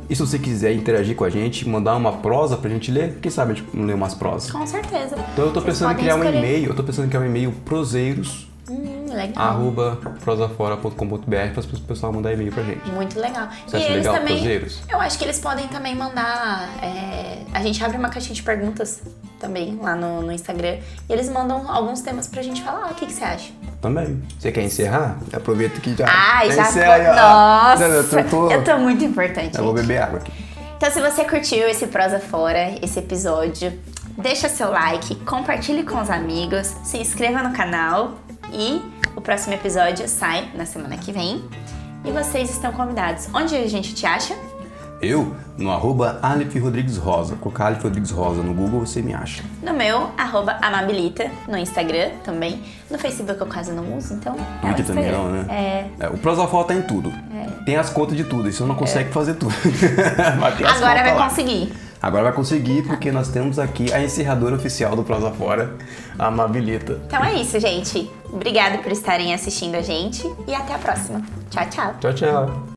E se você quiser interagir com a gente, mandar uma prosa pra gente ler, quem sabe a gente não lê umas prosas. Com certeza. Então eu tô Vocês pensando em criar um escolher. e-mail, eu tô pensando em criar um e-mail proseiros, Hum, legal. arroba prosafora.com.br para o pessoal mandar e-mail pra gente. Muito legal. Você e acha eles legal, também. cruzeiros? Eu acho que eles podem também mandar. é, a gente abre uma caixinha de perguntas também lá no, no Instagram. E eles mandam alguns temas pra gente falar. Ah, o que, que você acha? Também. Você quer encerrar? Aproveita que já. Ai, já. encerra ó. Nossa! Já tô- Eu tô muito importante. Eu vou gente. beber água aqui. Então, se você curtiu esse Prosa Fora, esse episódio, deixa seu like, compartilhe com os amigos, se inscreva no canal e o próximo episódio sai na semana que vem. E vocês estão convidados. Onde a gente te acha? Eu, no arroba Aleph Rodrigues Rosa. Colocar Aleph Rodrigues Rosa no Google, você me acha. No meu, arroba Amabilita, no Instagram também. No Facebook eu quase não uso, então. é o Twitter também Instagram. não, né? É. É, o Prosafol tá em tudo. Tem as contas de tudo, e você não consegue fazer tudo. Agora vai lá. conseguir. Agora vai conseguir, porque nós temos aqui a encerradora oficial do Prosa Fora, a Amabilita. Então é isso, gente. Obrigada por estarem assistindo a gente e até a próxima. Tchau, tchau. Tchau, tchau.